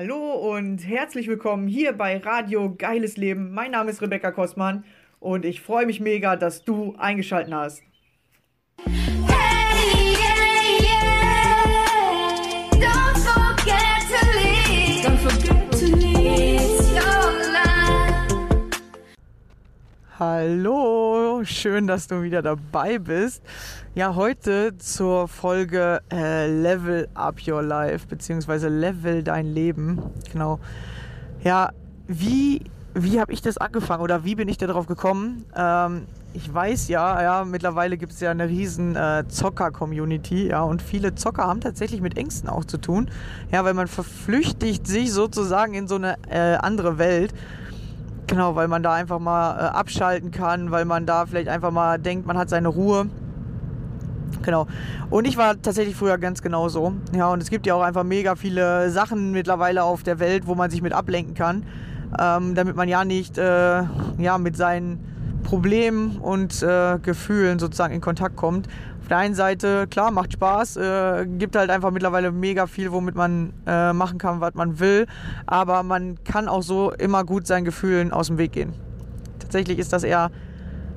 Hallo und herzlich willkommen hier bei Radio Geiles Leben. Mein Name ist Rebecca Kostmann und ich freue mich mega, dass du eingeschaltet hast. Hallo, schön, dass du wieder dabei bist. Ja, heute zur Folge äh, Level Up Your Life, beziehungsweise Level Dein Leben. Genau. Ja, wie, wie habe ich das angefangen oder wie bin ich da drauf gekommen? Ähm, ich weiß ja, ja, mittlerweile gibt es ja eine riesen äh, Zocker-Community, ja, und viele Zocker haben tatsächlich mit Ängsten auch zu tun. Ja, weil man verflüchtigt sich sozusagen in so eine äh, andere Welt. Genau, weil man da einfach mal äh, abschalten kann, weil man da vielleicht einfach mal denkt, man hat seine Ruhe. Genau. Und ich war tatsächlich früher ganz genauso. Ja, und es gibt ja auch einfach mega viele Sachen mittlerweile auf der Welt, wo man sich mit ablenken kann, ähm, damit man ja nicht äh, ja, mit seinen Problemen und äh, Gefühlen sozusagen in Kontakt kommt. Auf der einen Seite, klar, macht Spaß, äh, gibt halt einfach mittlerweile mega viel, womit man äh, machen kann, was man will, aber man kann auch so immer gut seinen Gefühlen aus dem Weg gehen. Tatsächlich ist das eher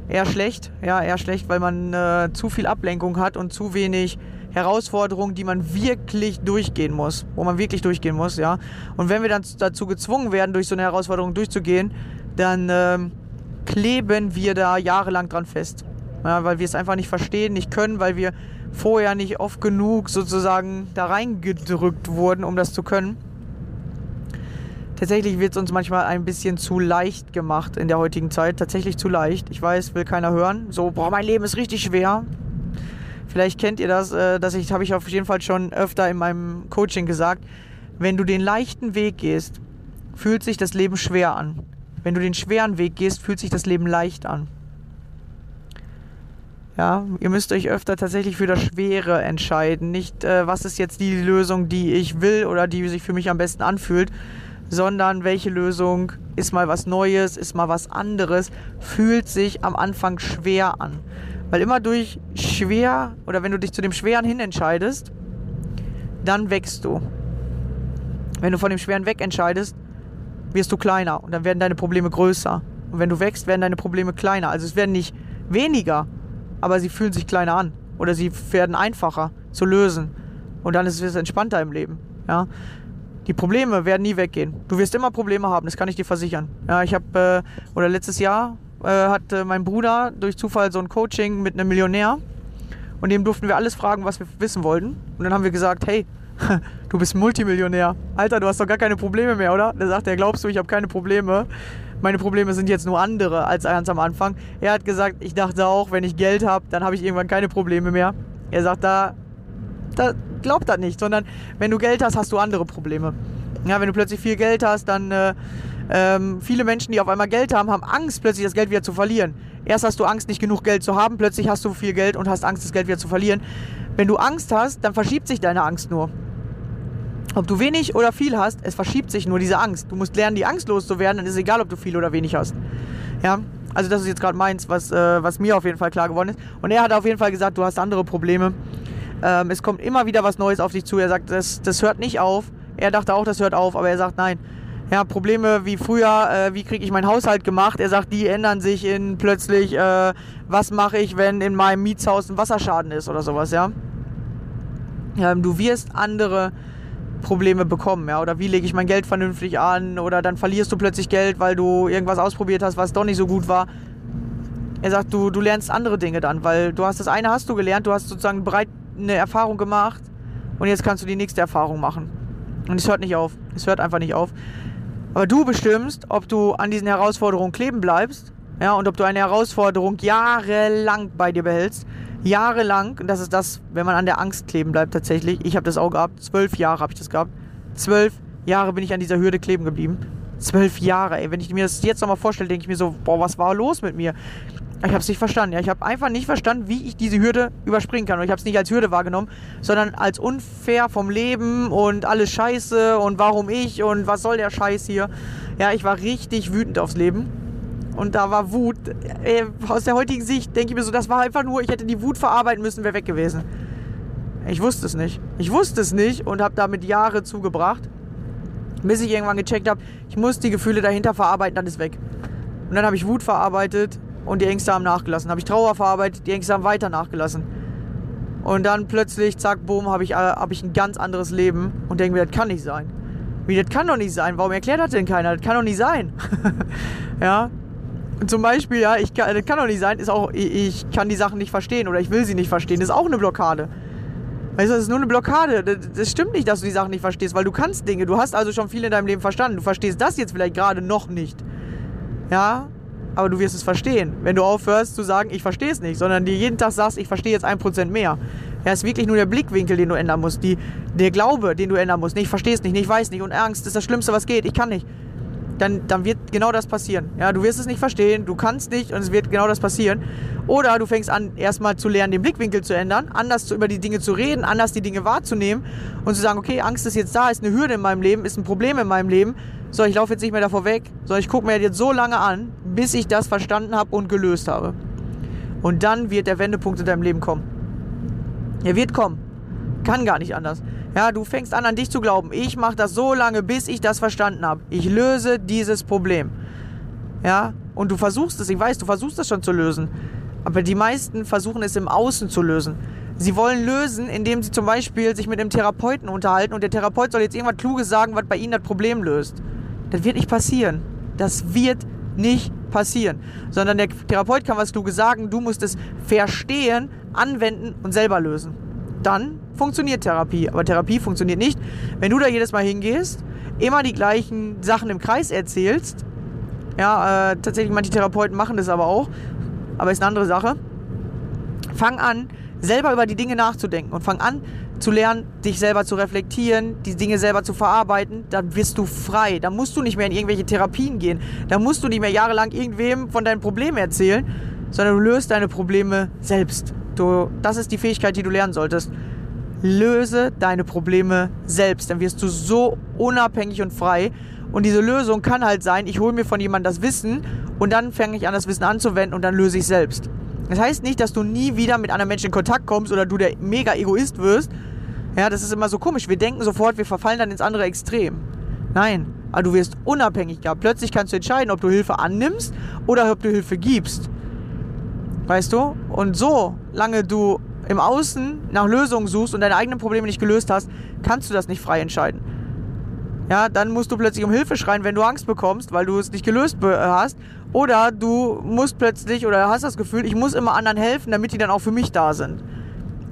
eher schlecht, ja, eher schlecht, weil man äh, zu viel Ablenkung hat und zu wenig Herausforderungen, die man wirklich durchgehen muss, wo man wirklich durchgehen muss, ja. Und wenn wir dann dazu gezwungen werden, durch so eine Herausforderung durchzugehen, dann ähm, kleben wir da jahrelang dran fest. Ja, weil wir es einfach nicht verstehen, nicht können, weil wir vorher nicht oft genug sozusagen da reingedrückt wurden, um das zu können. Tatsächlich wird es uns manchmal ein bisschen zu leicht gemacht in der heutigen Zeit. Tatsächlich zu leicht. Ich weiß, will keiner hören. So, boah, mein Leben ist richtig schwer. Vielleicht kennt ihr das, äh, das habe ich auf jeden Fall schon öfter in meinem Coaching gesagt. Wenn du den leichten Weg gehst, fühlt sich das Leben schwer an. Wenn du den schweren Weg gehst, fühlt sich das Leben leicht an. Ja, ihr müsst euch öfter tatsächlich für das Schwere entscheiden. Nicht, äh, was ist jetzt die Lösung, die ich will oder die sich für mich am besten anfühlt, sondern welche Lösung ist mal was Neues, ist mal was anderes, fühlt sich am Anfang schwer an. Weil immer durch schwer oder wenn du dich zu dem Schweren hin entscheidest, dann wächst du. Wenn du von dem Schweren weg entscheidest, wirst du kleiner und dann werden deine Probleme größer. Und wenn du wächst, werden deine Probleme kleiner. Also es werden nicht weniger, aber sie fühlen sich kleiner an oder sie werden einfacher zu lösen. Und dann ist es entspannter im Leben. Ja? Die Probleme werden nie weggehen. Du wirst immer Probleme haben, das kann ich dir versichern. Ja, ich habe, äh, oder letztes Jahr äh, hat äh, mein Bruder durch Zufall so ein Coaching mit einem Millionär. Und dem durften wir alles fragen, was wir wissen wollten. Und dann haben wir gesagt, hey, du bist Multimillionär. Alter, du hast doch gar keine Probleme mehr, oder? Da sagt er, glaubst du, ich habe keine Probleme? Meine Probleme sind jetzt nur andere als ganz am Anfang. Er hat gesagt, ich dachte auch, wenn ich Geld habe, dann habe ich irgendwann keine Probleme mehr. Er sagt, da, da glaubt das nicht, sondern wenn du Geld hast, hast du andere Probleme. Ja, wenn du plötzlich viel Geld hast, dann äh, ähm, viele Menschen, die auf einmal Geld haben, haben Angst, plötzlich das Geld wieder zu verlieren. Erst hast du Angst, nicht genug Geld zu haben, plötzlich hast du viel Geld und hast Angst, das Geld wieder zu verlieren. Wenn du Angst hast, dann verschiebt sich deine Angst nur. Ob du wenig oder viel hast, es verschiebt sich nur diese Angst. Du musst lernen, die Angst loszuwerden, dann ist es egal, ob du viel oder wenig hast. Ja, also das ist jetzt gerade meins, was, äh, was mir auf jeden Fall klar geworden ist. Und er hat auf jeden Fall gesagt, du hast andere Probleme. Ähm, es kommt immer wieder was Neues auf dich zu. Er sagt, das, das hört nicht auf. Er dachte auch, das hört auf, aber er sagt, nein. Ja, Probleme wie früher, äh, wie kriege ich meinen Haushalt gemacht? Er sagt, die ändern sich in plötzlich, äh, was mache ich, wenn in meinem Mietshaus ein Wasserschaden ist oder sowas, ja. Ähm, du wirst andere Probleme bekommen, ja, oder wie lege ich mein Geld vernünftig an, oder dann verlierst du plötzlich Geld, weil du irgendwas ausprobiert hast, was doch nicht so gut war. Er sagt, du, du lernst andere Dinge dann, weil du hast das eine hast du gelernt, du hast sozusagen bereit eine Erfahrung gemacht und jetzt kannst du die nächste Erfahrung machen. Und es hört nicht auf. Es hört einfach nicht auf. Aber du bestimmst, ob du an diesen Herausforderungen kleben bleibst, ja, und ob du eine Herausforderung jahrelang bei dir behältst. Jahrelang, und das ist das, wenn man an der Angst kleben bleibt tatsächlich. Ich habe das auch gehabt. Zwölf Jahre habe ich das gehabt. Zwölf Jahre bin ich an dieser Hürde kleben geblieben. Zwölf Jahre, ey. Wenn ich mir das jetzt nochmal vorstelle, denke ich mir so, boah, was war los mit mir? Ich habe es nicht verstanden. Ja, ich habe einfach nicht verstanden, wie ich diese Hürde überspringen kann. Und ich habe es nicht als Hürde wahrgenommen, sondern als unfair vom Leben und alles Scheiße und warum ich und was soll der Scheiß hier. Ja, ich war richtig wütend aufs Leben. Und da war Wut. Äh, aus der heutigen Sicht denke ich mir so, das war einfach nur, ich hätte die Wut verarbeiten müssen, wäre weg gewesen. Ich wusste es nicht. Ich wusste es nicht und habe damit Jahre zugebracht. Bis ich irgendwann gecheckt habe, ich muss die Gefühle dahinter verarbeiten, dann ist weg. Und dann habe ich Wut verarbeitet und die Ängste haben nachgelassen. Habe ich Trauer verarbeitet, die Ängste haben weiter nachgelassen. Und dann plötzlich, zack, boom, habe ich, äh, hab ich ein ganz anderes Leben und denke mir, das kann nicht sein. Wie, das kann doch nicht sein. Warum erklärt das denn keiner? Das kann doch nicht sein. ja. Zum Beispiel, ja, ich kann, das kann doch nicht sein, ist auch, ich, kann die Sachen nicht verstehen oder ich will sie nicht verstehen. Ist auch eine Blockade. Weißt du, das ist nur eine Blockade. Das, stimmt nicht, dass du die Sachen nicht verstehst, weil du kannst Dinge. Du hast also schon viel in deinem Leben verstanden. Du verstehst das jetzt vielleicht gerade noch nicht. Ja, aber du wirst es verstehen, wenn du aufhörst zu sagen, ich verstehe es nicht, sondern dir jeden Tag sagst, ich verstehe jetzt ein Prozent mehr. Ja, ist wirklich nur der Blickwinkel, den du ändern musst, die, der Glaube, den du ändern musst. Nee, ich verstehe es nicht, nee, ich weiß nicht und Angst ist das Schlimmste, was geht, ich kann nicht. Dann, dann wird genau das passieren. Ja, du wirst es nicht verstehen, du kannst nicht und es wird genau das passieren. Oder du fängst an, erstmal zu lernen, den Blickwinkel zu ändern, anders zu, über die Dinge zu reden, anders die Dinge wahrzunehmen und zu sagen, okay, Angst ist jetzt da, ist eine Hürde in meinem Leben, ist ein Problem in meinem Leben. So, ich laufe jetzt nicht mehr davor weg, sondern ich gucke mir jetzt so lange an, bis ich das verstanden habe und gelöst habe. Und dann wird der Wendepunkt in deinem Leben kommen. Er wird kommen. Kann gar nicht anders. Ja, du fängst an, an dich zu glauben. Ich mache das so lange, bis ich das verstanden habe. Ich löse dieses Problem. Ja, und du versuchst es. Ich weiß, du versuchst es schon zu lösen. Aber die meisten versuchen es im Außen zu lösen. Sie wollen lösen, indem sie zum Beispiel sich mit einem Therapeuten unterhalten und der Therapeut soll jetzt irgendwas Kluges sagen, was bei ihnen das Problem löst. Das wird nicht passieren. Das wird nicht passieren. Sondern der Therapeut kann was Kluges sagen, du musst es verstehen, anwenden und selber lösen. Dann funktioniert Therapie. Aber Therapie funktioniert nicht, wenn du da jedes Mal hingehst, immer die gleichen Sachen im Kreis erzählst. Ja, äh, tatsächlich, manche Therapeuten machen das aber auch. Aber ist eine andere Sache. Fang an, selber über die Dinge nachzudenken und fang an zu lernen, dich selber zu reflektieren, die Dinge selber zu verarbeiten, dann wirst du frei. Da musst du nicht mehr in irgendwelche Therapien gehen. Da musst du nicht mehr jahrelang irgendwem von deinen Problemen erzählen, sondern du löst deine Probleme selbst. Du, das ist die Fähigkeit, die du lernen solltest. Löse deine Probleme selbst, dann wirst du so unabhängig und frei. Und diese Lösung kann halt sein, ich hole mir von jemandem das Wissen und dann fange ich an, das Wissen anzuwenden und dann löse ich selbst. Das heißt nicht, dass du nie wieder mit anderen Menschen in Kontakt kommst oder du der mega Egoist wirst. Ja, das ist immer so komisch. Wir denken sofort, wir verfallen dann ins andere Extrem. Nein, aber du wirst unabhängig gehabt. Plötzlich kannst du entscheiden, ob du Hilfe annimmst oder ob du Hilfe gibst. Weißt du? Und so lange du im Außen nach Lösungen suchst und deine eigenen Probleme nicht gelöst hast, kannst du das nicht frei entscheiden. Ja, dann musst du plötzlich um Hilfe schreien, wenn du Angst bekommst, weil du es nicht gelöst äh, hast. Oder du musst plötzlich oder hast das Gefühl, ich muss immer anderen helfen, damit die dann auch für mich da sind.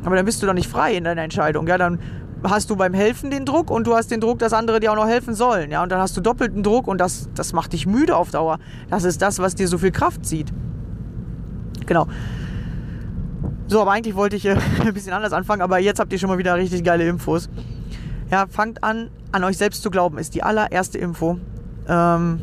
Aber dann bist du doch nicht frei in deiner Entscheidung. Ja, dann hast du beim Helfen den Druck und du hast den Druck, dass andere dir auch noch helfen sollen. Ja, und dann hast du doppelten Druck und das, das macht dich müde auf Dauer. Das ist das, was dir so viel Kraft zieht. Genau. So, aber eigentlich wollte ich äh, ein bisschen anders anfangen, aber jetzt habt ihr schon mal wieder richtig geile Infos. Ja, fangt an, an euch selbst zu glauben, ist die allererste Info, ähm,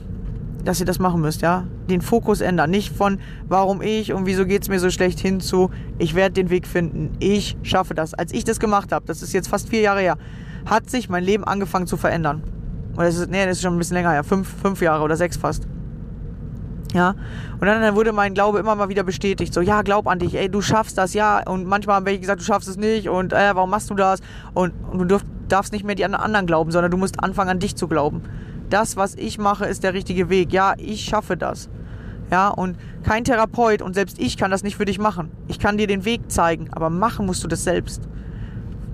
dass ihr das machen müsst, ja. Den Fokus ändern. Nicht von, warum ich und wieso geht es mir so schlecht hin zu, ich werde den Weg finden, ich schaffe das. Als ich das gemacht habe, das ist jetzt fast vier Jahre her, hat sich mein Leben angefangen zu verändern. Oder das ist, nee, das ist schon ein bisschen länger her, fünf, fünf Jahre oder sechs fast. Ja, und dann wurde mein Glaube immer mal wieder bestätigt. So, ja, glaub an dich, ey, du schaffst das, ja. Und manchmal haben welche gesagt, du schaffst es nicht und äh, warum machst du das? Und, und du dürf, darfst nicht mehr die anderen glauben, sondern du musst anfangen an dich zu glauben. Das, was ich mache, ist der richtige Weg. Ja, ich schaffe das. Ja, und kein Therapeut und selbst ich kann das nicht für dich machen. Ich kann dir den Weg zeigen, aber machen musst du das selbst.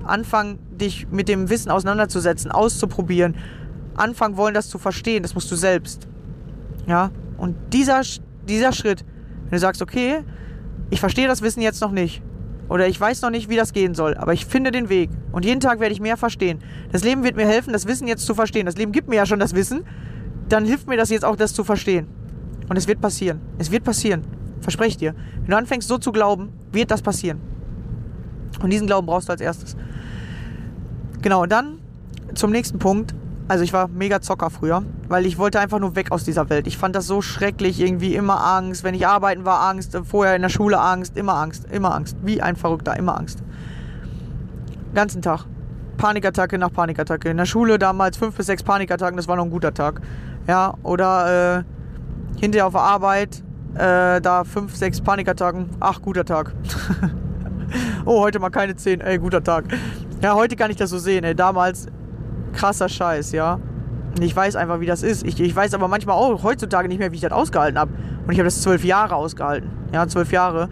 Anfangen, dich mit dem Wissen auseinanderzusetzen, auszuprobieren. Anfangen wollen, das zu verstehen, das musst du selbst. Ja, und dieser, dieser Schritt, wenn du sagst, okay, ich verstehe das Wissen jetzt noch nicht. Oder ich weiß noch nicht, wie das gehen soll, aber ich finde den Weg. Und jeden Tag werde ich mehr verstehen. Das Leben wird mir helfen, das Wissen jetzt zu verstehen. Das Leben gibt mir ja schon das Wissen. Dann hilft mir das jetzt auch, das zu verstehen. Und es wird passieren. Es wird passieren. Verspreche ich dir. Wenn du anfängst so zu glauben, wird das passieren. Und diesen Glauben brauchst du als erstes. Genau, und dann zum nächsten Punkt. Also ich war mega Zocker früher, weil ich wollte einfach nur weg aus dieser Welt. Ich fand das so schrecklich, irgendwie immer Angst. Wenn ich arbeiten war, Angst. Vorher in der Schule Angst. Immer Angst. Immer Angst. Wie ein Verrückter. Immer Angst. Ganzen Tag. Panikattacke nach Panikattacke. In der Schule damals fünf bis sechs Panikattacken, das war noch ein guter Tag. Ja, oder äh, hinterher auf der Arbeit, äh, da fünf, sechs Panikattacken. Ach, guter Tag. oh, heute mal keine zehn. Ey, guter Tag. Ja, heute kann ich das so sehen. Ey, damals krasser Scheiß, ja. Und ich weiß einfach, wie das ist. Ich, ich weiß aber manchmal auch heutzutage nicht mehr, wie ich das ausgehalten habe. Und ich habe das zwölf Jahre ausgehalten. Ja, zwölf Jahre.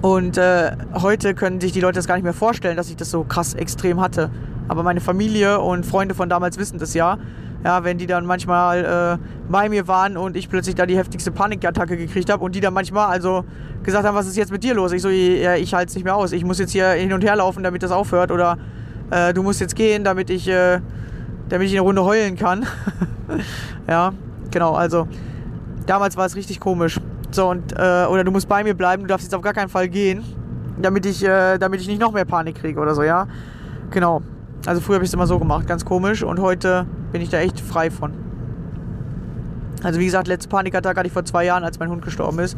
Und äh, heute können sich die Leute das gar nicht mehr vorstellen, dass ich das so krass extrem hatte. Aber meine Familie und Freunde von damals wissen das ja. Ja, wenn die dann manchmal äh, bei mir waren und ich plötzlich da die heftigste Panikattacke gekriegt habe und die dann manchmal also gesagt haben, was ist jetzt mit dir los? Ich so, ja, ich halte es nicht mehr aus. Ich muss jetzt hier hin und her laufen, damit das aufhört. Oder äh, du musst jetzt gehen, damit ich, äh, damit ich eine Runde heulen kann. ja, genau, also damals war es richtig komisch. So, und, äh, oder du musst bei mir bleiben, du darfst jetzt auf gar keinen Fall gehen, damit ich, äh, damit ich nicht noch mehr Panik kriege oder so, ja. Genau. Also früher habe ich es immer so gemacht, ganz komisch. Und heute bin ich da echt frei von. Also wie gesagt, letzte Panikattacke hatte ich vor zwei Jahren, als mein Hund gestorben ist.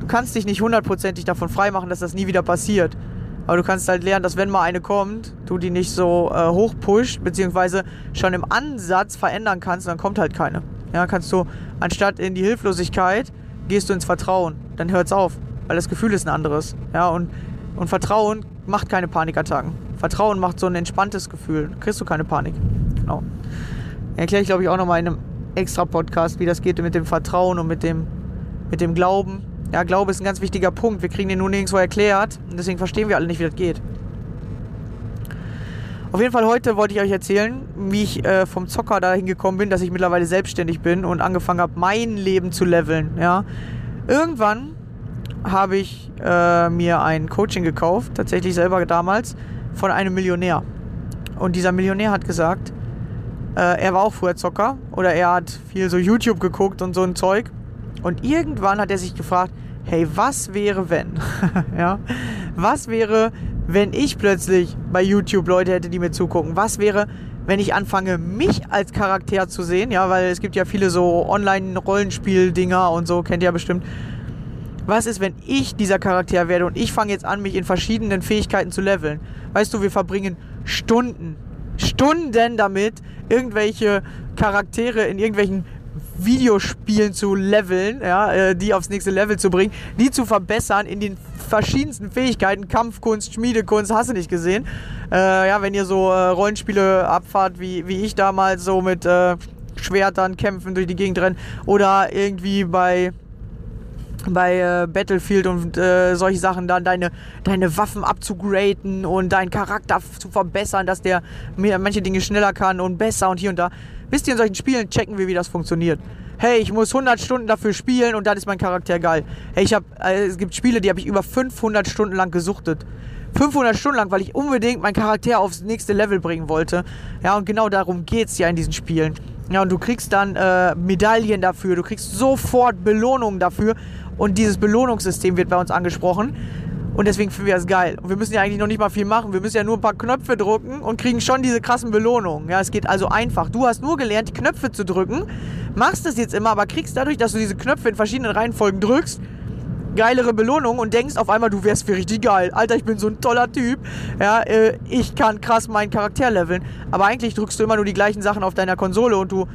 Du kannst dich nicht hundertprozentig davon freimachen, dass das nie wieder passiert. Aber du kannst halt lernen, dass wenn mal eine kommt, du die nicht so äh, hochpusht, beziehungsweise schon im Ansatz verändern kannst, dann kommt halt keine. Ja, kannst du anstatt in die Hilflosigkeit, gehst du ins Vertrauen. Dann hört's auf, weil das Gefühl ist ein anderes. Ja, und, und Vertrauen macht keine Panikattacken. Vertrauen macht so ein entspanntes Gefühl. Dann kriegst du keine Panik. Genau. Erkläre ich, glaube ich, auch nochmal in einem extra Podcast, wie das geht mit dem Vertrauen und mit dem, mit dem Glauben. Ja, Glaube ist ein ganz wichtiger Punkt. Wir kriegen den nur nirgendwo erklärt und deswegen verstehen wir alle nicht, wie das geht. Auf jeden Fall heute wollte ich euch erzählen, wie ich äh, vom Zocker dahin gekommen bin, dass ich mittlerweile selbstständig bin und angefangen habe, mein Leben zu leveln. Ja. Irgendwann habe ich äh, mir ein Coaching gekauft, tatsächlich selber damals, von einem Millionär. Und dieser Millionär hat gesagt, äh, er war auch früher Zocker oder er hat viel so YouTube geguckt und so ein Zeug. Und irgendwann hat er sich gefragt, hey, was wäre wenn? ja? Was wäre, wenn ich plötzlich bei YouTube Leute hätte, die mir zugucken? Was wäre, wenn ich anfange, mich als Charakter zu sehen? Ja, weil es gibt ja viele so Online-Rollenspiel-Dinger und so, kennt ihr ja bestimmt. Was ist, wenn ich dieser Charakter werde und ich fange jetzt an, mich in verschiedenen Fähigkeiten zu leveln? Weißt du, wir verbringen Stunden, Stunden damit, irgendwelche Charaktere in irgendwelchen Videospielen zu leveln, ja, äh, die aufs nächste Level zu bringen, die zu verbessern in den verschiedensten Fähigkeiten, Kampfkunst, Schmiedekunst, hast du nicht gesehen. Äh, ja, wenn ihr so äh, Rollenspiele abfahrt, wie, wie ich damals, so mit äh, Schwertern kämpfen, durch die Gegend rennen, oder irgendwie bei bei äh, Battlefield und äh, solche Sachen dann deine, deine Waffen abzugraden und deinen Charakter zu verbessern, dass der mehr, manche Dinge schneller kann und besser und hier und da. Wisst ihr, in solchen Spielen checken wir, wie das funktioniert. Hey, ich muss 100 Stunden dafür spielen und dann ist mein Charakter geil. Hey, ich hab, äh, es gibt Spiele, die habe ich über 500 Stunden lang gesuchtet. 500 Stunden lang, weil ich unbedingt meinen Charakter aufs nächste Level bringen wollte. Ja, und genau darum geht's ja in diesen Spielen. Ja, und du kriegst dann äh, Medaillen dafür, du kriegst sofort Belohnungen dafür. Und dieses Belohnungssystem wird bei uns angesprochen. Und deswegen finden wir das geil. Und wir müssen ja eigentlich noch nicht mal viel machen. Wir müssen ja nur ein paar Knöpfe drücken und kriegen schon diese krassen Belohnungen. Ja, es geht also einfach. Du hast nur gelernt, die Knöpfe zu drücken. Machst es jetzt immer, aber kriegst dadurch, dass du diese Knöpfe in verschiedenen Reihenfolgen drückst, geilere Belohnung und denkst auf einmal, du wärst für richtig geil. Alter, ich bin so ein toller Typ. Ja, äh, ich kann krass meinen Charakter leveln. Aber eigentlich drückst du immer nur die gleichen Sachen auf deiner Konsole und du,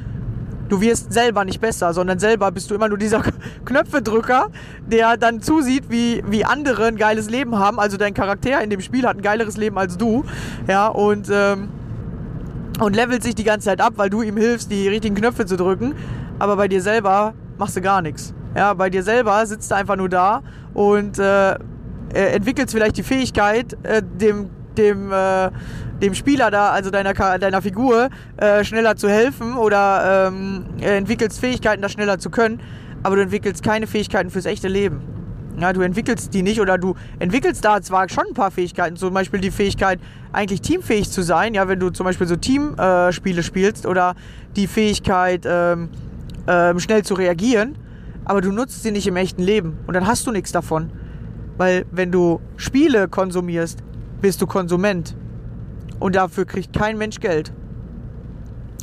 du wirst selber nicht besser, sondern selber bist du immer nur dieser Knöpfedrücker, der dann zusieht, wie, wie andere ein geiles Leben haben. Also dein Charakter in dem Spiel hat ein geileres Leben als du. Ja, und, ähm, und levelt sich die ganze Zeit ab, weil du ihm hilfst, die richtigen Knöpfe zu drücken. Aber bei dir selber machst du gar nichts. Ja, bei dir selber sitzt du einfach nur da und äh, entwickelst vielleicht die Fähigkeit, äh, dem, dem, äh, dem Spieler da, also deiner, deiner Figur, äh, schneller zu helfen oder ähm, äh, entwickelst Fähigkeiten, das schneller zu können, aber du entwickelst keine Fähigkeiten fürs echte Leben. Ja, du entwickelst die nicht oder du entwickelst da zwar schon ein paar Fähigkeiten, zum Beispiel die Fähigkeit, eigentlich teamfähig zu sein, ja, wenn du zum Beispiel so Teamspiele äh, spielst oder die Fähigkeit, ähm, ähm, schnell zu reagieren, aber du nutzt sie nicht im echten Leben und dann hast du nichts davon. Weil wenn du Spiele konsumierst, bist du Konsument. Und dafür kriegt kein Mensch Geld.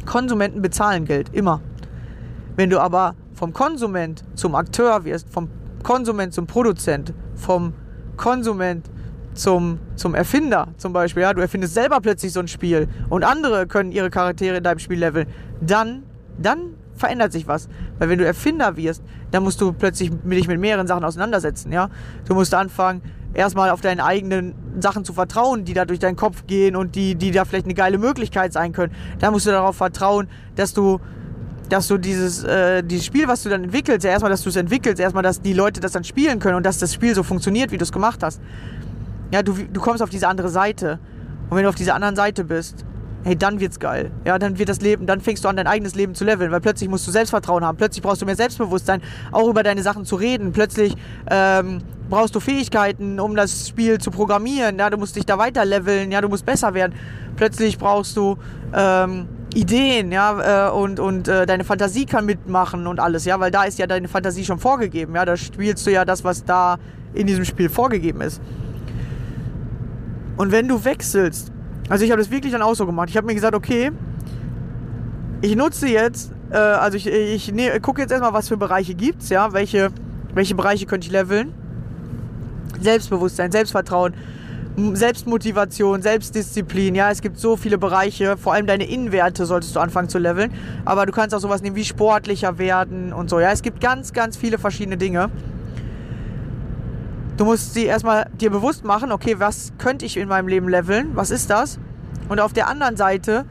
Konsumenten bezahlen Geld, immer. Wenn du aber vom Konsument zum Akteur wirst, vom Konsument zum Produzent, vom Konsument zum, zum Erfinder zum Beispiel, ja, du erfindest selber plötzlich so ein Spiel und andere können ihre Charaktere in deinem Spiel leveln, dann, dann verändert sich was. Weil wenn du Erfinder wirst, dann musst du plötzlich dich mit mehreren Sachen auseinandersetzen, ja. Du musst anfangen, erstmal auf deinen eigenen Sachen zu vertrauen, die da durch deinen Kopf gehen und die, die da vielleicht eine geile Möglichkeit sein können. Da musst du darauf vertrauen, dass du dass du dieses, äh, dieses Spiel, was du dann entwickelst, ja, erstmal, dass du es entwickelst, erstmal, dass die Leute das dann spielen können und dass das Spiel so funktioniert, wie du es gemacht hast. Ja, du, du kommst auf diese andere Seite. Und wenn du auf dieser anderen Seite bist, hey, dann wird's geil. Ja, dann wird das Leben, dann fängst du an, dein eigenes Leben zu leveln, weil plötzlich musst du Selbstvertrauen haben, plötzlich brauchst du mehr Selbstbewusstsein, auch über deine Sachen zu reden, plötzlich ähm, brauchst du Fähigkeiten, um das Spiel zu programmieren, ja, du musst dich da weiter leveln, ja, du musst besser werden, plötzlich brauchst du ähm, Ideen, ja, äh, und, und äh, deine Fantasie kann mitmachen und alles, ja, weil da ist ja deine Fantasie schon vorgegeben, ja, da spielst du ja das, was da in diesem Spiel vorgegeben ist. Und wenn du wechselst, also ich habe das wirklich dann auch so gemacht, ich habe mir gesagt, okay, ich nutze jetzt, äh, also ich, ich ne, gucke jetzt erstmal, was für Bereiche gibt's, ja, welche, welche Bereiche könnte ich leveln. Selbstbewusstsein, Selbstvertrauen, Selbstmotivation, Selbstdisziplin, ja, es gibt so viele Bereiche, vor allem deine Innenwerte solltest du anfangen zu leveln, aber du kannst auch sowas nehmen wie sportlicher werden und so, ja, es gibt ganz, ganz viele verschiedene Dinge. Du musst sie erstmal dir bewusst machen, okay, was könnte ich in meinem Leben leveln? Was ist das? Und auf der anderen Seite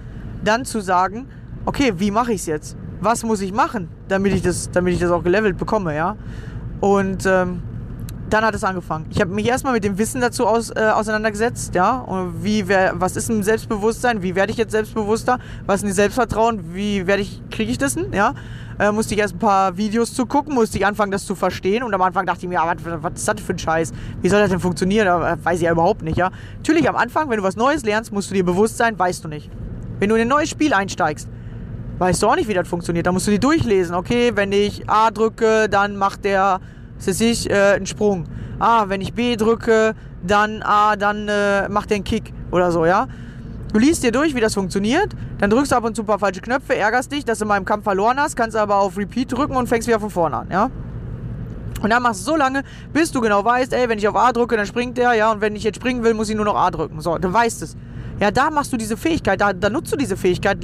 dann zu sagen, okay, wie mache ich es jetzt? Was muss ich machen, damit ich das, damit ich das auch gelevelt bekomme, ja? Und ähm, dann hat es angefangen. Ich habe mich erstmal mit dem Wissen dazu aus, äh, auseinandergesetzt, ja. Und wie wer, was ist ein Selbstbewusstsein? Wie werde ich jetzt selbstbewusster? Was ist ein Selbstvertrauen? Wie werde ich, kriege ich das denn? Ja. Äh, musste ich erst ein paar Videos zu gucken, musste ich anfangen, das zu verstehen. Und am Anfang dachte ich mir, ja, was, was ist das für ein Scheiß? Wie soll das denn funktionieren? Da weiß ich ja überhaupt nicht, ja. Natürlich am Anfang, wenn du was Neues lernst, musst du dir bewusst sein, weißt du nicht. Wenn du in ein neues Spiel einsteigst, weißt du auch nicht, wie das funktioniert. Da musst du dir durchlesen. Okay, wenn ich A drücke, dann macht der, was weiß ich, äh, einen Sprung. Ah, wenn ich B drücke, dann A, dann äh, macht der einen Kick oder so, ja. Du liest dir durch, wie das funktioniert, dann drückst du ab und zu ein paar falsche Knöpfe, ärgerst dich, dass du mal im Kampf verloren hast, kannst aber auf Repeat drücken und fängst wieder von vorne an, ja. Und dann machst du so lange, bis du genau weißt, ey, wenn ich auf A drücke, dann springt der, ja, und wenn ich jetzt springen will, muss ich nur noch A drücken. So, du weißt es. Ja, da machst du diese Fähigkeit, da, da nutzt du diese Fähigkeit,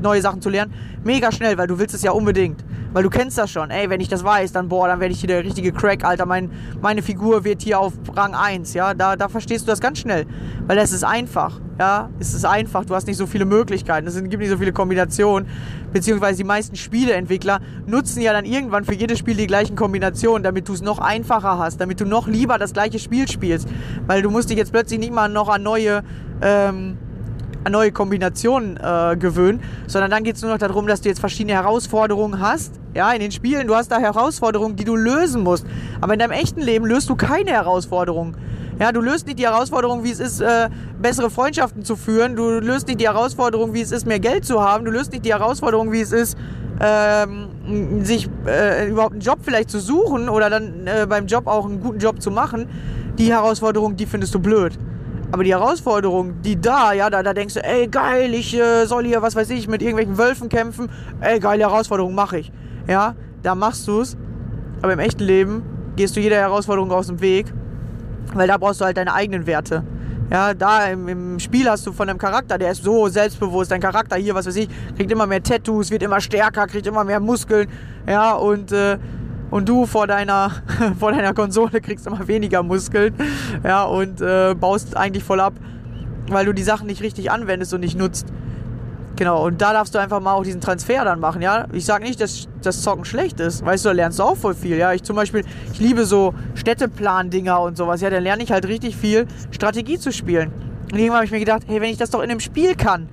neue Sachen zu lernen, mega schnell, weil du willst es ja unbedingt. Weil du kennst das schon. Ey, wenn ich das weiß, dann boah, dann werde ich hier der richtige Crack, Alter. Mein, meine Figur wird hier auf Rang 1, ja. Da, da verstehst du das ganz schnell. Weil das ist einfach, ja. Es ist einfach, du hast nicht so viele Möglichkeiten, es gibt nicht so viele Kombinationen. Beziehungsweise die meisten Spieleentwickler nutzen ja dann irgendwann für jedes Spiel die gleichen Kombinationen, damit du es noch einfacher hast, damit du noch lieber das gleiche Spiel spielst. Weil du musst dich jetzt plötzlich nicht mal noch an neue ähm, an neue Kombinationen äh, gewöhnen, sondern dann geht es nur noch darum, dass du jetzt verschiedene Herausforderungen hast. Ja, in den Spielen, du hast da Herausforderungen, die du lösen musst. Aber in deinem echten Leben löst du keine Herausforderungen. Ja, du löst nicht die Herausforderung, wie es ist, äh, bessere Freundschaften zu führen. Du löst nicht die Herausforderung, wie es ist, mehr Geld zu haben. Du löst nicht die Herausforderung, wie es ist, ähm, sich äh, überhaupt einen Job vielleicht zu suchen oder dann äh, beim Job auch einen guten Job zu machen. Die Herausforderung, die findest du blöd. Aber die Herausforderung, die da, ja, da, da denkst du, ey, geil, ich äh, soll hier, was weiß ich, mit irgendwelchen Wölfen kämpfen. Ey, geile Herausforderung, mach ich. Ja, da machst du's. Aber im echten Leben gehst du jeder Herausforderung aus dem Weg, weil da brauchst du halt deine eigenen Werte. Ja, da im, im Spiel hast du von deinem Charakter, der ist so selbstbewusst, dein Charakter hier, was weiß ich, kriegt immer mehr Tattoos, wird immer stärker, kriegt immer mehr Muskeln, ja, und, äh, und du vor deiner, vor deiner Konsole kriegst immer weniger Muskeln, ja, und äh, baust eigentlich voll ab, weil du die Sachen nicht richtig anwendest und nicht nutzt. Genau, und da darfst du einfach mal auch diesen Transfer dann machen, ja. Ich sag nicht, dass das Zocken schlecht ist, weißt du, da lernst du auch voll viel, ja. Ich zum Beispiel, ich liebe so Städteplan-Dinger und sowas, ja, da lerne ich halt richtig viel, Strategie zu spielen. Und irgendwann habe ich mir gedacht, hey, wenn ich das doch in einem Spiel kann,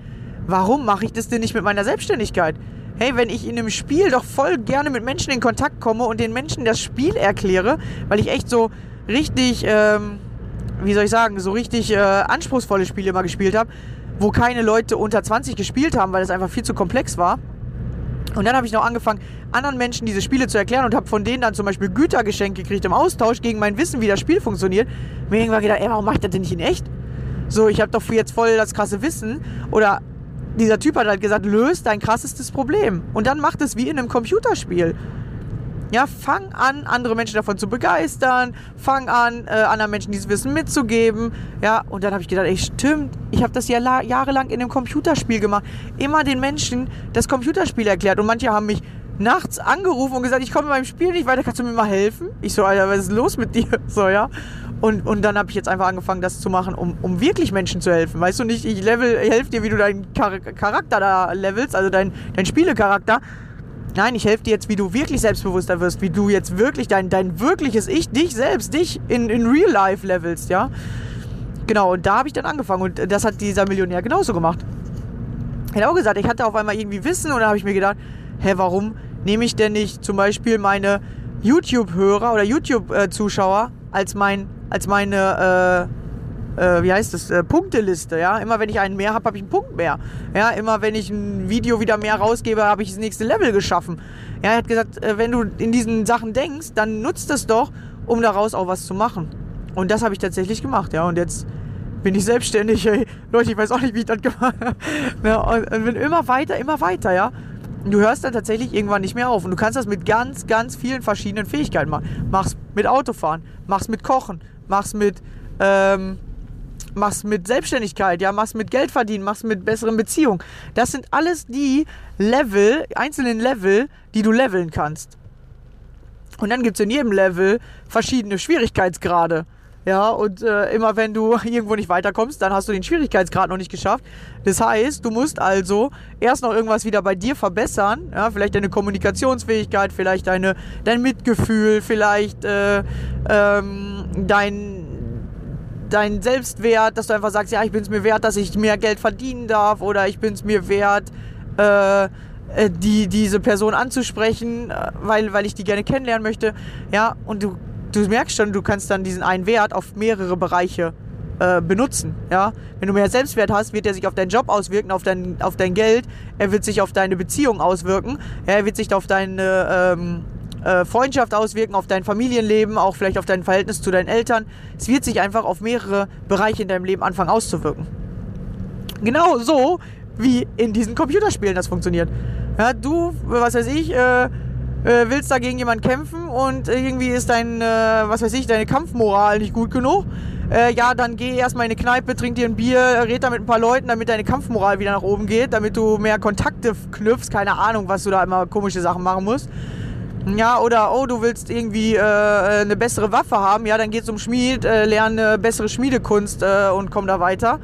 warum mache ich das denn nicht mit meiner Selbstständigkeit? Hey, wenn ich in einem Spiel doch voll gerne mit Menschen in Kontakt komme und den Menschen das Spiel erkläre, weil ich echt so richtig, ähm, wie soll ich sagen, so richtig äh, anspruchsvolle Spiele immer gespielt habe, wo keine Leute unter 20 gespielt haben, weil es einfach viel zu komplex war. Und dann habe ich noch angefangen, anderen Menschen diese Spiele zu erklären und habe von denen dann zum Beispiel Gütergeschenke gekriegt im Austausch gegen mein Wissen, wie das Spiel funktioniert. Mir irgendwann gedacht, ey, warum macht das denn nicht in echt? So, ich habe doch jetzt voll das krasse Wissen. Oder dieser Typ hat halt gesagt, löst dein krassestes Problem. Und dann macht es wie in einem Computerspiel. Ja, fang an, andere Menschen davon zu begeistern. Fang an, äh, anderen Menschen dieses Wissen mitzugeben. Ja, und dann habe ich gedacht, ey, stimmt, ich habe das ja la- jahrelang in einem Computerspiel gemacht. Immer den Menschen das Computerspiel erklärt. Und manche haben mich nachts angerufen und gesagt, ich komme meinem Spiel nicht weiter, kannst du mir mal helfen? Ich so, Alter, was ist los mit dir? So, ja. Und, und dann habe ich jetzt einfach angefangen, das zu machen, um, um wirklich Menschen zu helfen. Weißt du nicht, ich level, helfe dir, wie du deinen Char Charakter da levelst, also dein, dein Spielecharakter. Nein, ich helfe dir jetzt, wie du wirklich selbstbewusster wirst, wie du jetzt wirklich dein, dein wirkliches Ich, dich selbst, dich in, in Real Life levelst, ja. Genau, und da habe ich dann angefangen und das hat dieser Millionär genauso gemacht. Er hat auch gesagt, ich hatte auf einmal irgendwie Wissen und da habe ich mir gedacht, hä, warum nehme ich denn nicht zum Beispiel meine YouTube-Hörer oder YouTube-Zuschauer als mein, als meine, äh, wie heißt das, äh, Punkteliste, ja. Immer wenn ich einen mehr habe, habe ich einen Punkt mehr. Ja, immer wenn ich ein Video wieder mehr rausgebe, habe ich das nächste Level geschaffen. Ja, er hat gesagt, äh, wenn du in diesen Sachen denkst, dann nutzt es doch, um daraus auch was zu machen. Und das habe ich tatsächlich gemacht, ja. Und jetzt bin ich selbstständig, ey. Leute, ich weiß auch nicht, wie ich das gemacht habe. Ja, und und bin immer weiter, immer weiter, ja. Du hörst dann tatsächlich irgendwann nicht mehr auf. Und du kannst das mit ganz, ganz vielen verschiedenen Fähigkeiten machen. Mach's mit Autofahren, mach's mit Kochen, mach's mit, ähm, mach's mit Selbstständigkeit, ja, mach's mit Geld verdienen, mach's mit besseren Beziehungen. Das sind alles die Level, einzelnen Level, die du leveln kannst. Und dann gibt es in jedem Level verschiedene Schwierigkeitsgrade. Ja, und äh, immer wenn du irgendwo nicht weiterkommst, dann hast du den Schwierigkeitsgrad noch nicht geschafft. Das heißt, du musst also erst noch irgendwas wieder bei dir verbessern. Ja, vielleicht deine Kommunikationsfähigkeit, vielleicht deine, dein Mitgefühl, vielleicht äh, ähm, dein, dein Selbstwert, dass du einfach sagst, ja, ich bin es mir wert, dass ich mehr Geld verdienen darf oder ich bin es mir wert, äh, äh, die, diese Person anzusprechen, äh, weil, weil ich die gerne kennenlernen möchte. Ja, und du, du merkst schon, du kannst dann diesen einen Wert auf mehrere Bereiche äh, benutzen. Ja? Wenn du mehr Selbstwert hast, wird er sich auf deinen Job auswirken, auf dein, auf dein Geld, er wird sich auf deine Beziehung auswirken, er wird sich auf deine ähm, äh, Freundschaft auswirken, auf dein Familienleben, auch vielleicht auf dein Verhältnis zu deinen Eltern. Es wird sich einfach auf mehrere Bereiche in deinem Leben anfangen auszuwirken. Genau so, wie in diesen Computerspielen das funktioniert. Ja, du, was weiß ich, äh, äh, willst da gegen jemanden kämpfen und irgendwie ist dein, äh, was weiß ich, deine Kampfmoral nicht gut genug. Äh, ja, dann geh erstmal in eine Kneipe, trink dir ein Bier, red da mit ein paar Leuten, damit deine Kampfmoral wieder nach oben geht, damit du mehr Kontakte knüpfst. Keine Ahnung, was du da immer komische Sachen machen musst. Ja, oder oh, du willst irgendwie äh, eine bessere Waffe haben, ja, dann geh zum Schmied, äh, lerne bessere Schmiedekunst äh, und komm da weiter.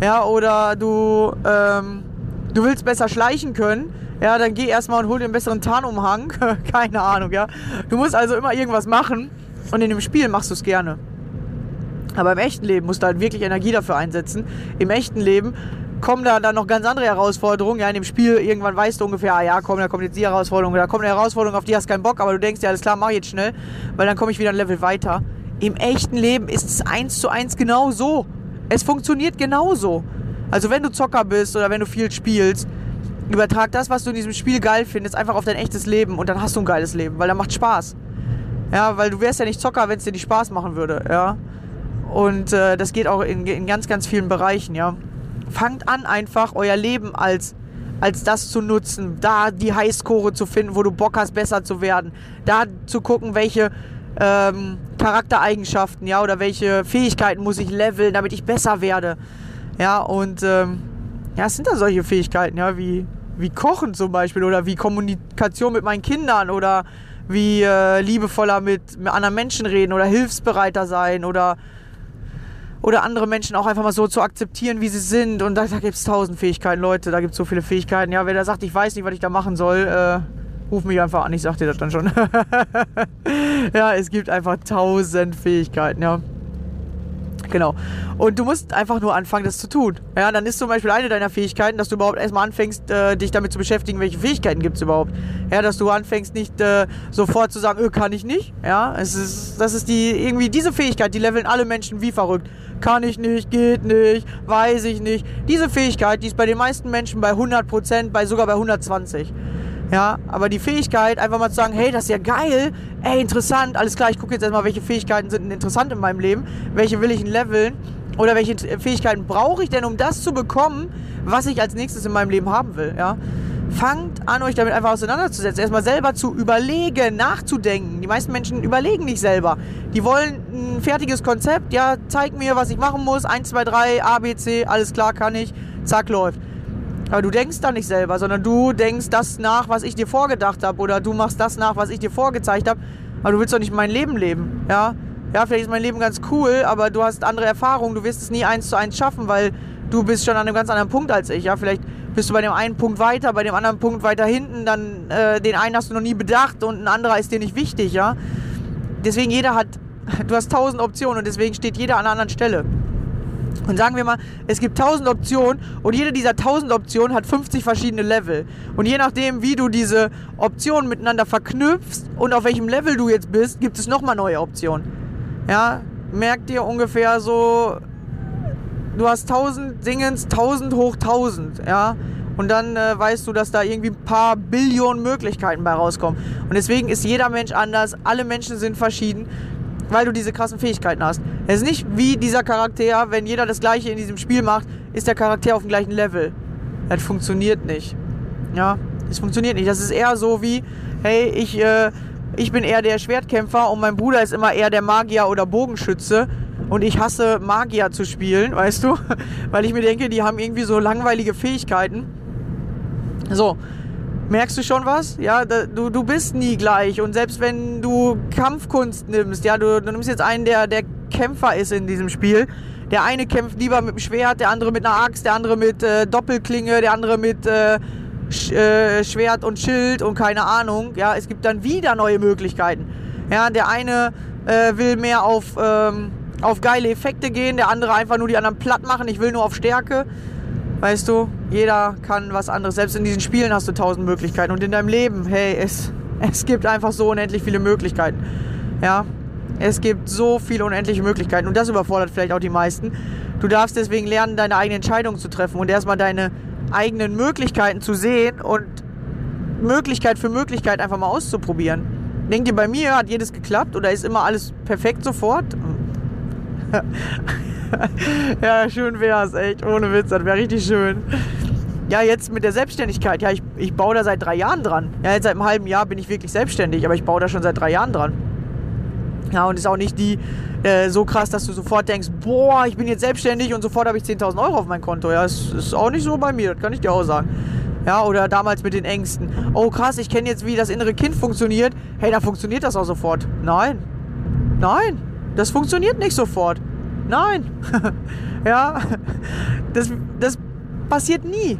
Ja, oder du, ähm, du willst besser schleichen können, ja, dann geh erstmal und hol dir einen besseren Tarnumhang. Keine Ahnung, ja. Du musst also immer irgendwas machen und in dem Spiel machst du es gerne. Aber im echten Leben musst du halt wirklich Energie dafür einsetzen. Im echten Leben kommen da dann noch ganz andere Herausforderungen. Ja, in dem Spiel irgendwann weißt du ungefähr, ah ja, komm, da kommt jetzt die Herausforderung, da kommt eine Herausforderung, auf die hast du keinen Bock, aber du denkst ja, alles klar, mach jetzt schnell, weil dann komme ich wieder ein Level weiter. Im echten Leben ist es eins zu eins genau so. Es funktioniert genauso. Also wenn du Zocker bist oder wenn du viel spielst, übertrag das, was du in diesem Spiel geil findest, einfach auf dein echtes Leben und dann hast du ein geiles Leben, weil dann macht Spaß. Ja, weil du wärst ja nicht Zocker, wenn es dir nicht Spaß machen würde, ja. Und äh, das geht auch in, in ganz, ganz vielen Bereichen, ja. Fangt an, einfach euer Leben als, als das zu nutzen, da die Highscore zu finden, wo du Bock hast, besser zu werden. Da zu gucken, welche ähm, Charaktereigenschaften, ja, oder welche Fähigkeiten muss ich leveln, damit ich besser werde. Ja, und ähm, ja, es sind da solche Fähigkeiten, ja, wie, wie Kochen zum Beispiel oder wie Kommunikation mit meinen Kindern oder wie äh, liebevoller mit, mit anderen Menschen reden oder hilfsbereiter sein oder oder andere Menschen auch einfach mal so zu akzeptieren, wie sie sind. Und da, da gibt es tausend Fähigkeiten, Leute. Da gibt es so viele Fähigkeiten. Ja, wer da sagt, ich weiß nicht, was ich da machen soll, äh, ruf mich einfach an. Ich sag dir das dann schon. ja, es gibt einfach tausend Fähigkeiten, ja. Genau. Und du musst einfach nur anfangen, das zu tun. Ja, dann ist zum Beispiel eine deiner Fähigkeiten, dass du überhaupt erstmal anfängst, äh, dich damit zu beschäftigen, welche Fähigkeiten gibt es überhaupt. Ja, dass du anfängst, nicht äh, sofort zu sagen, öh, kann ich nicht. Ja, es ist, das ist die, irgendwie diese Fähigkeit, die leveln alle Menschen wie verrückt. Kann ich nicht, geht nicht, weiß ich nicht. Diese Fähigkeit, die ist bei den meisten Menschen bei 100%, bei sogar bei 120. Ja, aber die Fähigkeit, einfach mal zu sagen, hey, das ist ja geil, ey, interessant, alles klar, ich gucke jetzt erstmal, welche Fähigkeiten sind interessant in meinem Leben, welche will ich leveln oder welche Fähigkeiten brauche ich denn, um das zu bekommen, was ich als nächstes in meinem Leben haben will, ja. Fangt an, euch damit einfach auseinanderzusetzen, erstmal selber zu überlegen, nachzudenken. Die meisten Menschen überlegen nicht selber. Die wollen ein fertiges Konzept, ja, zeig mir, was ich machen muss, 1, 2, 3, A, B, C, alles klar, kann ich, zack, läuft. Aber du denkst da nicht selber, sondern du denkst das nach, was ich dir vorgedacht habe. Oder du machst das nach, was ich dir vorgezeigt habe. Aber du willst doch nicht mein Leben leben. Ja? Ja, vielleicht ist mein Leben ganz cool, aber du hast andere Erfahrungen, du wirst es nie eins zu eins schaffen, weil du bist schon an einem ganz anderen Punkt als ich. Ja, vielleicht bist du bei dem einen Punkt weiter, bei dem anderen Punkt weiter hinten, dann äh, den einen hast du noch nie bedacht und ein anderer ist dir nicht wichtig, ja. Deswegen jeder hat, du hast tausend Optionen und deswegen steht jeder an einer anderen Stelle. Und sagen wir mal, es gibt 1000 Optionen und jede dieser 1000 Optionen hat 50 verschiedene Level. Und je nachdem, wie du diese Optionen miteinander verknüpfst und auf welchem Level du jetzt bist, gibt es nochmal neue Optionen. Ja, merkt dir ungefähr so, du hast 1000 Dingens, 1000 hoch 1000, ja. Und dann äh, weißt du, dass da irgendwie ein paar Billionen Möglichkeiten bei rauskommen. Und deswegen ist jeder Mensch anders, alle Menschen sind verschieden weil du diese krassen Fähigkeiten hast. Es ist nicht wie dieser Charakter, wenn jeder das gleiche in diesem Spiel macht, ist der Charakter auf dem gleichen Level. Das funktioniert nicht. Ja, das funktioniert nicht. Das ist eher so wie, hey, ich, äh, ich bin eher der Schwertkämpfer und mein Bruder ist immer eher der Magier oder Bogenschütze. Und ich hasse Magier zu spielen, weißt du? Weil ich mir denke, die haben irgendwie so langweilige Fähigkeiten. So, Merkst du schon was? Ja, da, du, du bist nie gleich. Und selbst wenn du Kampfkunst nimmst, ja, du, du nimmst jetzt einen, der, der Kämpfer ist in diesem Spiel. Der eine kämpft lieber mit dem Schwert, der andere mit einer Axt, der andere mit äh, Doppelklinge, der andere mit äh, Sch äh, Schwert und Schild und keine Ahnung. Ja, es gibt dann wieder neue Möglichkeiten. Ja, der eine äh, will mehr auf, ähm, auf geile Effekte gehen, der andere einfach nur die anderen platt machen. Ich will nur auf Stärke. Weißt du, jeder kann was anderes. Selbst in diesen Spielen hast du tausend Möglichkeiten. Und in deinem Leben, hey, es, es gibt einfach so unendlich viele Möglichkeiten. Ja, es gibt so viele unendliche Möglichkeiten. Und das überfordert vielleicht auch die meisten. Du darfst deswegen lernen, deine eigene Entscheidung zu treffen und erstmal deine eigenen Möglichkeiten zu sehen und Möglichkeit für Möglichkeit einfach mal auszuprobieren. Denkt ihr, bei mir hat jedes geklappt oder ist immer alles perfekt sofort? ja, schön wär's, echt. Ohne Witz, das wäre richtig schön. Ja, jetzt mit der Selbstständigkeit. Ja, ich, ich baue da seit drei Jahren dran. Ja, jetzt seit einem halben Jahr bin ich wirklich selbstständig, aber ich baue da schon seit drei Jahren dran. Ja, und ist auch nicht die äh, so krass, dass du sofort denkst, boah, ich bin jetzt selbstständig und sofort habe ich 10.000 Euro auf mein Konto. Ja, das ist auch nicht so bei mir, das kann ich dir auch sagen. Ja, oder damals mit den Ängsten. Oh krass, ich kenne jetzt, wie das innere Kind funktioniert. Hey, da funktioniert das auch sofort. Nein. Nein, das funktioniert nicht sofort. Nein. ja, das, das passiert nie.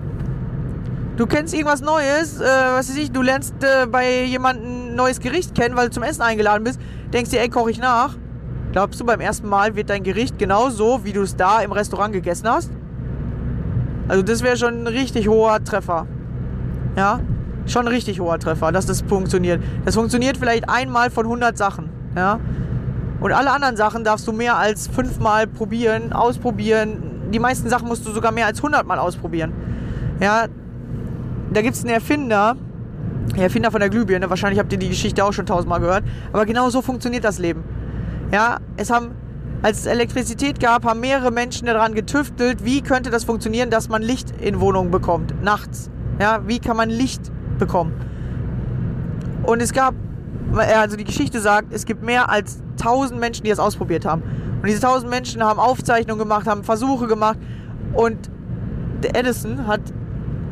Du kennst irgendwas Neues, äh, was weiß ich, du lernst äh, bei jemandem ein neues Gericht kennen, weil du zum Essen eingeladen bist, denkst dir, ey, koche ich nach. Glaubst du, beim ersten Mal wird dein Gericht genauso, wie du es da im Restaurant gegessen hast? Also das wäre schon ein richtig hoher Treffer. Ja, schon ein richtig hoher Treffer, dass das funktioniert. Das funktioniert vielleicht einmal von 100 Sachen. Ja, und alle anderen Sachen darfst du mehr als fünfmal probieren, ausprobieren. Die meisten Sachen musst du sogar mehr als 100 Mal ausprobieren. Ja, da gibt es einen Erfinder, der Erfinder von der Glühbirne. Wahrscheinlich habt ihr die Geschichte auch schon tausendmal gehört. Aber genau so funktioniert das Leben. Ja, es haben, als es Elektrizität gab, haben mehrere Menschen daran getüftelt, wie könnte das funktionieren, dass man Licht in Wohnungen bekommt, nachts. Ja, wie kann man Licht bekommen? Und es gab, also die Geschichte sagt, es gibt mehr als 1000 Menschen, die das ausprobiert haben. Und diese 1000 Menschen haben Aufzeichnungen gemacht, haben Versuche gemacht. Und Edison hat,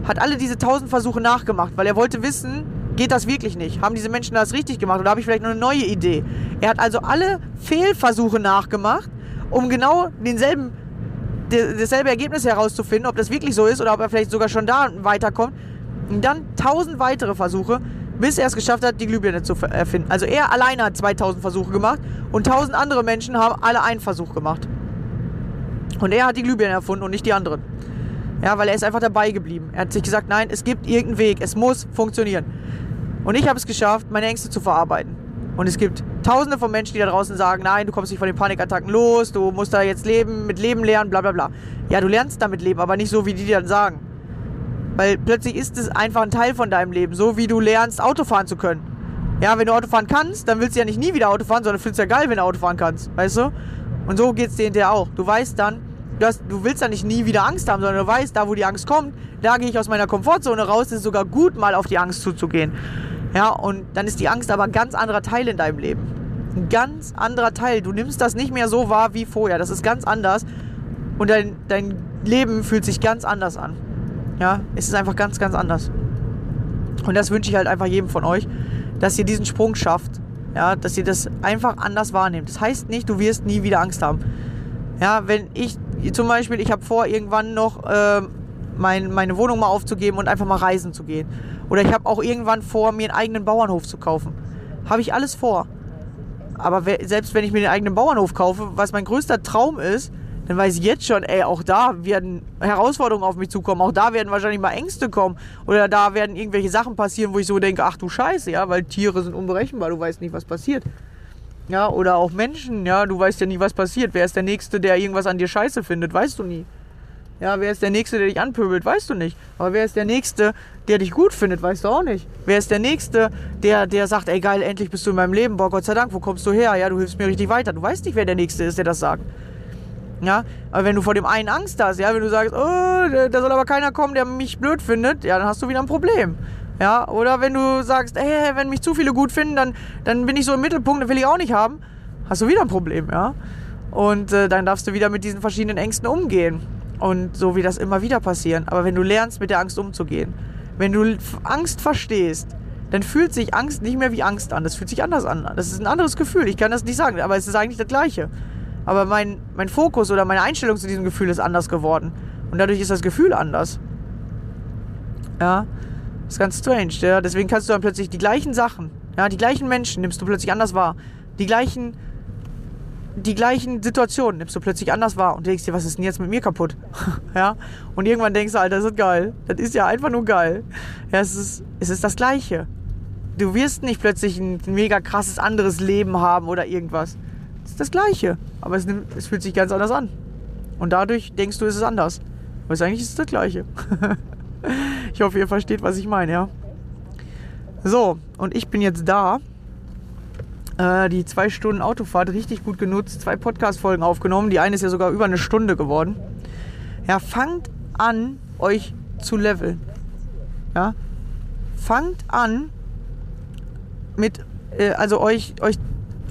hat alle diese 1000 Versuche nachgemacht, weil er wollte wissen, geht das wirklich nicht? Haben diese Menschen das richtig gemacht? Oder habe ich vielleicht noch eine neue Idee? Er hat also alle Fehlversuche nachgemacht, um genau denselben, dasselbe Ergebnis herauszufinden, ob das wirklich so ist oder ob er vielleicht sogar schon da weiterkommt. Und dann 1000 weitere Versuche, bis er es geschafft hat, die Glühbirne zu erfinden. Also er alleine hat 2000 Versuche gemacht und 1000 andere Menschen haben alle einen Versuch gemacht. Und er hat die Glühbirne erfunden und nicht die anderen. Ja, weil er ist einfach dabei geblieben. Er hat sich gesagt, nein, es gibt irgendeinen Weg, es muss funktionieren. Und ich habe es geschafft, meine Ängste zu verarbeiten. Und es gibt tausende von Menschen, die da draußen sagen, nein, du kommst nicht von den Panikattacken los, du musst da jetzt leben, mit Leben lernen, bla bla bla. Ja, du lernst damit leben, aber nicht so, wie die dann sagen. Weil plötzlich ist es einfach ein Teil von deinem Leben, so wie du lernst, Auto fahren zu können. Ja, wenn du Auto fahren kannst, dann willst du ja nicht nie wieder Auto fahren, sondern findest ja geil, wenn du Auto fahren kannst, weißt du? Und so geht es dir hinterher auch. Du weißt dann, du, hast, du willst dann nicht nie wieder Angst haben, sondern du weißt, da wo die Angst kommt, da gehe ich aus meiner Komfortzone raus, ist sogar gut, mal auf die Angst zuzugehen. Ja, und dann ist die Angst aber ein ganz anderer Teil in deinem Leben. Ein ganz anderer Teil. Du nimmst das nicht mehr so wahr wie vorher. Das ist ganz anders. Und dein, dein Leben fühlt sich ganz anders an. Ja, es ist einfach ganz, ganz anders. Und das wünsche ich halt einfach jedem von euch, dass ihr diesen Sprung schafft. Ja, dass ihr das einfach anders wahrnehmt. Das heißt nicht, du wirst nie wieder Angst haben. Ja, wenn ich zum Beispiel, ich habe vor, irgendwann noch äh, mein, meine Wohnung mal aufzugeben und einfach mal reisen zu gehen. Oder ich habe auch irgendwann vor, mir einen eigenen Bauernhof zu kaufen. Habe ich alles vor. Aber selbst wenn ich mir den eigenen Bauernhof kaufe, was mein größter Traum ist, dann weiß ich jetzt schon, ey, auch da werden Herausforderungen auf mich zukommen. Auch da werden wahrscheinlich mal Ängste kommen. Oder da werden irgendwelche Sachen passieren, wo ich so denke, ach du Scheiße, ja, weil Tiere sind unberechenbar, du weißt nicht, was passiert. Ja, oder auch Menschen, ja, du weißt ja nie, was passiert. Wer ist der Nächste, der irgendwas an dir scheiße findet, weißt du nie. Ja, wer ist der Nächste, der dich anpöbelt, weißt du nicht. Aber wer ist der Nächste, der dich gut findet, weißt du auch nicht. Wer ist der Nächste, der, der sagt, ey geil, endlich bist du in meinem Leben, boah, Gott sei Dank, wo kommst du her? Ja, du hilfst mir richtig weiter. Du weißt nicht, wer der Nächste ist, der das sagt. Ja, aber wenn du vor dem einen Angst hast, ja, wenn du sagst, oh, da soll aber keiner kommen, der mich blöd findet, ja, dann hast du wieder ein Problem. Ja, oder wenn du sagst, ey, wenn mich zu viele gut finden, dann, dann bin ich so im Mittelpunkt, das will ich auch nicht haben, hast du wieder ein Problem, ja. Und äh, dann darfst du wieder mit diesen verschiedenen Ängsten umgehen. Und so wie das immer wieder passieren. Aber wenn du lernst, mit der Angst umzugehen, wenn du Angst verstehst, dann fühlt sich Angst nicht mehr wie Angst an. Das fühlt sich anders an. Das ist ein anderes Gefühl. Ich kann das nicht sagen, aber es ist eigentlich das Gleiche. Aber mein, mein Fokus oder meine Einstellung zu diesem Gefühl ist anders geworden. Und dadurch ist das Gefühl anders. Ja, das ist ganz strange. Ja? Deswegen kannst du dann plötzlich die gleichen Sachen, ja, die gleichen Menschen nimmst du plötzlich anders wahr. Die gleichen, die gleichen Situationen nimmst du plötzlich anders wahr und denkst dir, was ist denn jetzt mit mir kaputt? ja, und irgendwann denkst du, Alter, das ist geil. Das ist ja einfach nur geil. Ja, es ist, es ist das Gleiche. Du wirst nicht plötzlich ein mega krasses anderes Leben haben oder irgendwas. Ist das Gleiche, aber es, nimmt, es fühlt sich ganz anders an. Und dadurch denkst du, es ist anders. Aber es eigentlich ist es das Gleiche. ich hoffe, ihr versteht, was ich meine, ja. So, und ich bin jetzt da. Äh, die zwei Stunden Autofahrt richtig gut genutzt. Zwei Podcast-Folgen aufgenommen. Die eine ist ja sogar über eine Stunde geworden. Ja, fangt an, euch zu leveln. Ja. Fangt an, mit, äh, also euch, euch,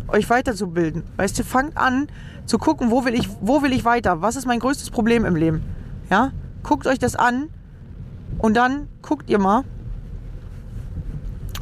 euch weiterzubilden. Weißt du, fangt an zu gucken, wo will ich, wo will ich weiter? Was ist mein größtes Problem im Leben? Ja, guckt euch das an und dann guckt ihr mal.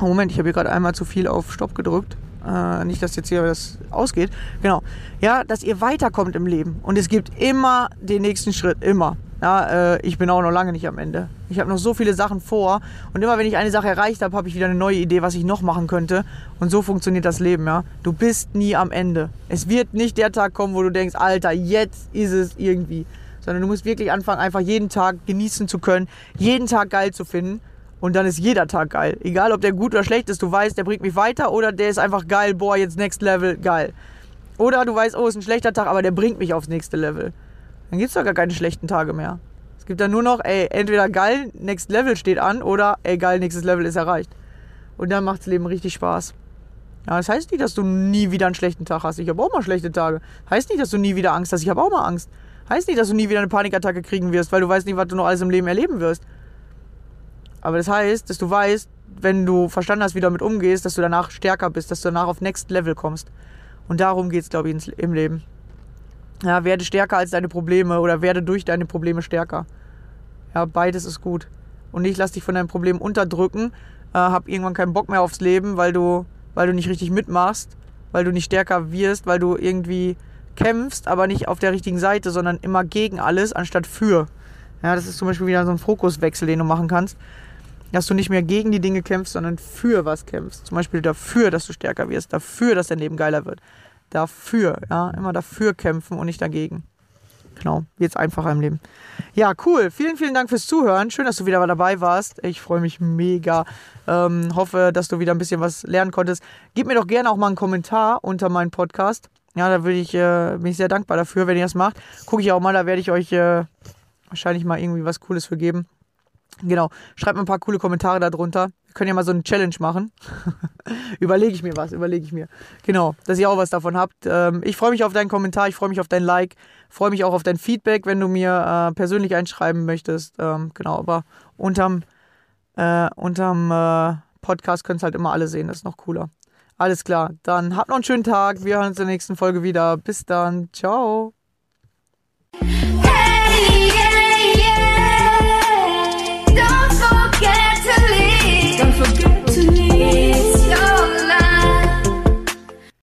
Oh, Moment, ich habe hier gerade einmal zu viel auf Stopp gedrückt. Äh, nicht, dass jetzt hier das ausgeht. Genau. Ja, dass ihr weiterkommt im Leben. Und es gibt immer den nächsten Schritt. Immer. Ja, äh, ich bin auch noch lange nicht am Ende. Ich habe noch so viele Sachen vor. Und immer wenn ich eine Sache erreicht habe, habe ich wieder eine neue Idee, was ich noch machen könnte. Und so funktioniert das Leben, ja. Du bist nie am Ende. Es wird nicht der Tag kommen, wo du denkst, Alter, jetzt ist es irgendwie. Sondern du musst wirklich anfangen, einfach jeden Tag genießen zu können, jeden Tag geil zu finden. Und dann ist jeder Tag geil. Egal, ob der gut oder schlecht ist, du weißt, der bringt mich weiter oder der ist einfach geil, boah, jetzt Next Level, geil. Oder du weißt, oh, ist ein schlechter Tag, aber der bringt mich aufs nächste Level. Dann gibt es doch gar keine schlechten Tage mehr. Es gibt dann nur noch, ey, entweder geil, Next Level steht an oder, ey, geil, nächstes Level ist erreicht. Und dann macht das Leben richtig Spaß. Ja, das heißt nicht, dass du nie wieder einen schlechten Tag hast. Ich habe auch mal schlechte Tage. Heißt nicht, dass du nie wieder Angst hast. Ich habe auch mal Angst. Heißt nicht, dass du nie wieder eine Panikattacke kriegen wirst, weil du weißt nicht, was du noch alles im Leben erleben wirst. Aber das heißt, dass du weißt, wenn du verstanden hast, wie du damit umgehst, dass du danach stärker bist, dass du danach auf Next Level kommst. Und darum geht es, glaube ich, im Leben. Ja, werde stärker als deine Probleme oder werde durch deine Probleme stärker. Ja, beides ist gut. Und nicht lass dich von deinen Problemen unterdrücken, äh, hab irgendwann keinen Bock mehr aufs Leben, weil du, weil du nicht richtig mitmachst, weil du nicht stärker wirst, weil du irgendwie kämpfst, aber nicht auf der richtigen Seite, sondern immer gegen alles, anstatt für. Ja, das ist zum Beispiel wieder so ein Fokuswechsel, den du machen kannst. Dass du nicht mehr gegen die Dinge kämpfst, sondern für was kämpfst. Zum Beispiel dafür, dass du stärker wirst, dafür, dass dein Leben geiler wird. Dafür, ja, immer dafür kämpfen und nicht dagegen. Genau, wird's einfacher im Leben. Ja, cool. Vielen, vielen Dank fürs Zuhören. Schön, dass du wieder dabei warst. Ich freue mich mega. Ähm, hoffe, dass du wieder ein bisschen was lernen konntest. Gib mir doch gerne auch mal einen Kommentar unter meinen Podcast. Ja, da würde ich, äh, bin sehr dankbar dafür, wenn ihr das macht. Gucke ich auch mal, da werde ich euch äh, wahrscheinlich mal irgendwie was Cooles für geben. Genau, schreibt mir ein paar coole Kommentare darunter. Wir können ja mal so eine Challenge machen. überlege ich mir was, überlege ich mir. Genau, dass ihr auch was davon habt. Ähm, ich freue mich auf deinen Kommentar, ich freue mich auf dein Like, freue mich auch auf dein Feedback, wenn du mir äh, persönlich einschreiben möchtest. Ähm, genau, aber unterm, äh, unterm äh, Podcast könnt ihr halt immer alle sehen, das ist noch cooler. Alles klar, dann habt noch einen schönen Tag. Wir hören uns in der nächsten Folge wieder. Bis dann. Ciao. I